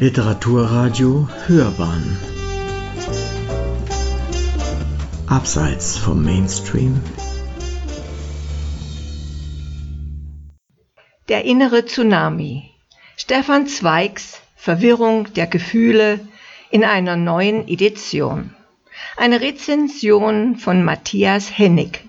Literaturradio Hörbahn Abseits vom Mainstream Der innere Tsunami Stefan Zweigs Verwirrung der Gefühle in einer neuen Edition. Eine Rezension von Matthias Hennig.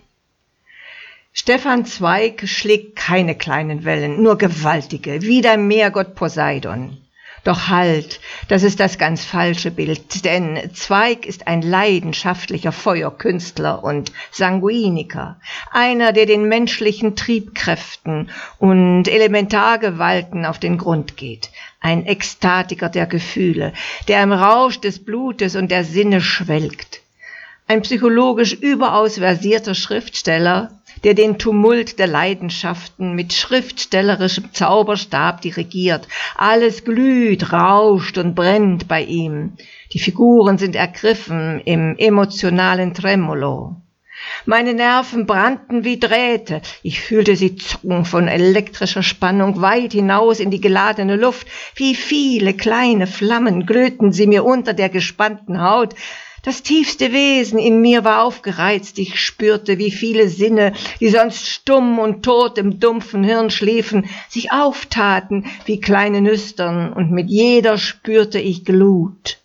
Stefan Zweig schlägt keine kleinen Wellen, nur gewaltige, wie der Meergott Poseidon. Doch halt, das ist das ganz falsche Bild, denn Zweig ist ein leidenschaftlicher Feuerkünstler und Sanguiniker, einer, der den menschlichen Triebkräften und Elementargewalten auf den Grund geht, ein Ekstatiker der Gefühle, der im Rausch des Blutes und der Sinne schwelgt, ein psychologisch überaus versierter Schriftsteller, der den Tumult der Leidenschaften mit schriftstellerischem Zauberstab dirigiert. Alles glüht, rauscht und brennt bei ihm. Die Figuren sind ergriffen im emotionalen Tremolo. Meine Nerven brannten wie Drähte. Ich fühlte sie zucken von elektrischer Spannung weit hinaus in die geladene Luft. Wie viele kleine Flammen glühten sie mir unter der gespannten Haut. Das tiefste Wesen in mir war aufgereizt. Ich spürte, wie viele Sinne, die sonst stumm und tot im dumpfen Hirn schliefen, sich auftaten wie kleine Nüstern, und mit jeder spürte ich Glut.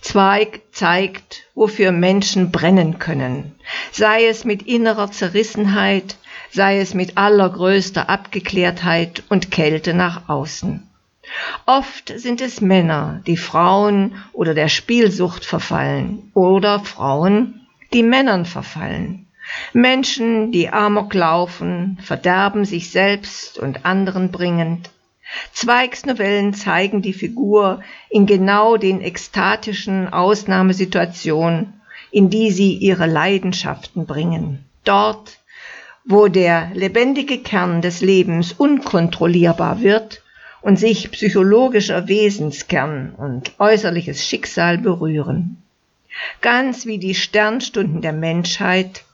Zweig zeigt, wofür Menschen brennen können, sei es mit innerer Zerrissenheit, sei es mit allergrößter Abgeklärtheit und Kälte nach außen. Oft sind es Männer, die Frauen oder der Spielsucht verfallen oder Frauen, die Männern verfallen. Menschen, die Amok laufen, verderben sich selbst und anderen bringend. Zweigs Novellen zeigen die Figur in genau den ekstatischen Ausnahmesituationen, in die sie ihre Leidenschaften bringen. Dort, wo der lebendige Kern des Lebens unkontrollierbar wird und sich psychologischer Wesenskern und äußerliches Schicksal berühren. Ganz wie die Sternstunden der Menschheit,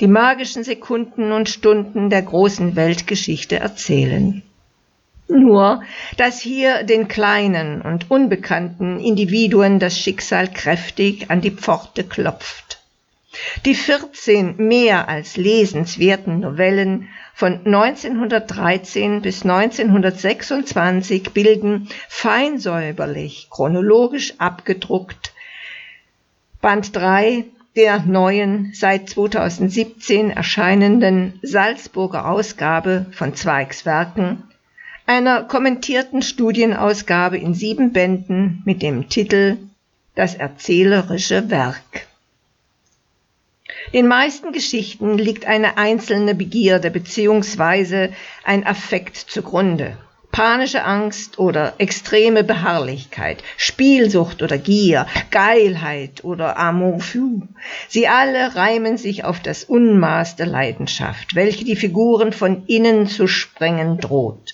die magischen Sekunden und Stunden der großen Weltgeschichte erzählen. Nur, dass hier den kleinen und unbekannten Individuen das Schicksal kräftig an die Pforte klopft. Die 14 mehr als lesenswerten Novellen von 1913 bis 1926 bilden feinsäuberlich chronologisch abgedruckt Band 3 der neuen seit 2017 erscheinenden Salzburger Ausgabe von Zweigs Werken, einer kommentierten Studienausgabe in sieben Bänden mit dem Titel Das erzählerische Werk. Den meisten Geschichten liegt eine einzelne Begierde bzw. ein Affekt zugrunde. Panische Angst oder extreme Beharrlichkeit, Spielsucht oder Gier, Geilheit oder Amour fou. Sie alle reimen sich auf das Unmaß der Leidenschaft, welche die Figuren von innen zu sprengen droht.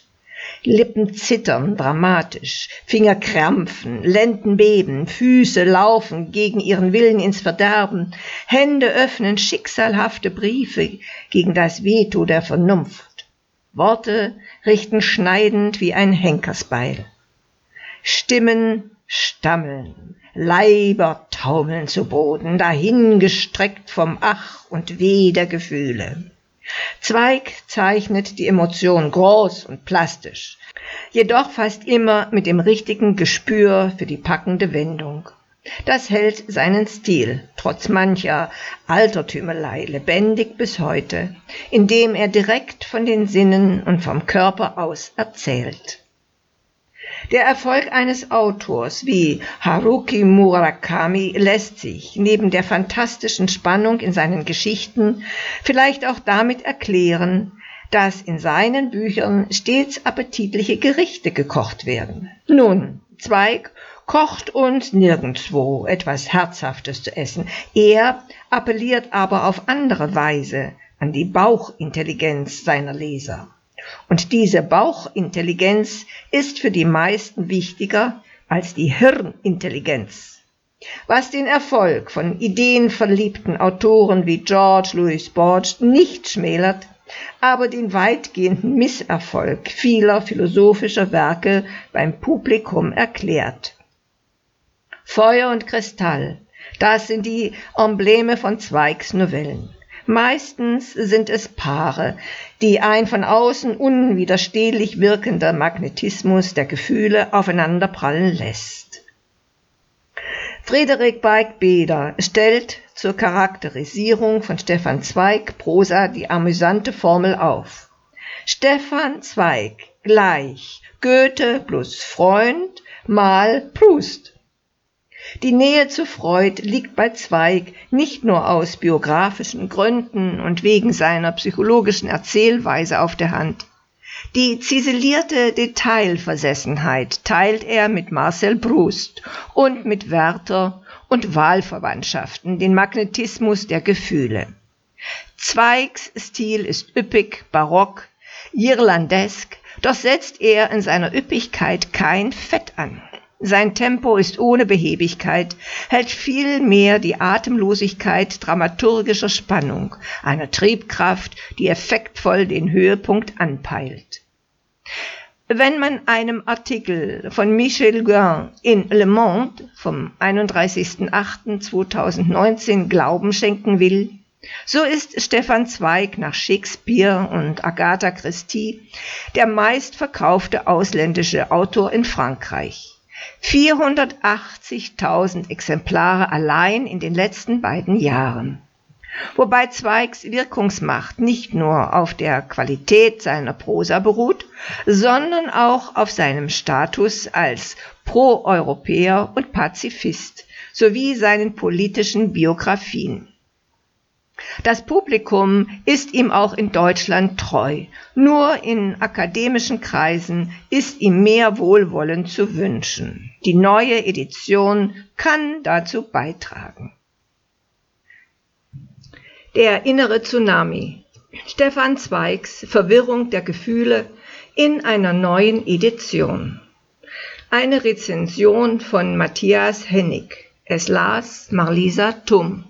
Lippen zittern dramatisch, Finger krampfen, Lenden beben, Füße laufen gegen ihren Willen ins Verderben, Hände öffnen schicksalhafte Briefe gegen das Veto der Vernunft. Worte richten schneidend wie ein Henkersbeil. Stimmen stammeln, Leiber taumeln zu Boden, dahingestreckt vom Ach und Weh der Gefühle. Zweig zeichnet die Emotion groß und plastisch, jedoch fast immer mit dem richtigen Gespür für die packende Wendung. Das hält seinen Stil, trotz mancher Altertümelei, lebendig bis heute, indem er direkt von den Sinnen und vom Körper aus erzählt. Der Erfolg eines Autors wie Haruki Murakami lässt sich neben der fantastischen Spannung in seinen Geschichten vielleicht auch damit erklären, dass in seinen Büchern stets appetitliche Gerichte gekocht werden. Nun, Zweig kocht uns nirgendwo etwas Herzhaftes zu essen. Er appelliert aber auf andere Weise an die Bauchintelligenz seiner Leser. Und diese Bauchintelligenz ist für die meisten wichtiger als die Hirnintelligenz. Was den Erfolg von ideenverliebten Autoren wie George Louis Borge nicht schmälert, aber den weitgehenden Misserfolg vieler philosophischer Werke beim Publikum erklärt. Feuer und Kristall, das sind die Embleme von Zweigs Novellen. Meistens sind es Paare, die ein von außen unwiderstehlich wirkender Magnetismus der Gefühle aufeinanderprallen lässt. Friedrich Beig-Beder stellt zur Charakterisierung von Stefan Zweig Prosa die amüsante Formel auf. Stefan Zweig gleich Goethe plus Freund mal Proust. Die Nähe zu Freud liegt bei Zweig nicht nur aus biografischen Gründen und wegen seiner psychologischen Erzählweise auf der Hand. Die ziselierte Detailversessenheit teilt er mit Marcel Proust und mit Werther und Wahlverwandtschaften, den Magnetismus der Gefühle. Zweigs Stil ist üppig, barock, irlandesk, doch setzt er in seiner Üppigkeit kein Fett an. Sein Tempo ist ohne Behebigkeit, hält vielmehr die Atemlosigkeit dramaturgischer Spannung, einer Triebkraft, die effektvoll den Höhepunkt anpeilt. Wenn man einem Artikel von Michel Guin in Le Monde vom 31.08.2019 Glauben schenken will, so ist Stefan Zweig nach Shakespeare und Agatha Christie der meistverkaufte ausländische Autor in Frankreich. 480.000 Exemplare allein in den letzten beiden Jahren. Wobei Zweigs Wirkungsmacht nicht nur auf der Qualität seiner Prosa beruht, sondern auch auf seinem Status als Pro-Europäer und Pazifist sowie seinen politischen Biografien. Das Publikum ist ihm auch in Deutschland treu. Nur in akademischen Kreisen ist ihm mehr Wohlwollen zu wünschen. Die neue Edition kann dazu beitragen. Der innere Tsunami. Stefan Zweigs Verwirrung der Gefühle in einer neuen Edition. Eine Rezension von Matthias Hennig. Es las Marlisa Tum.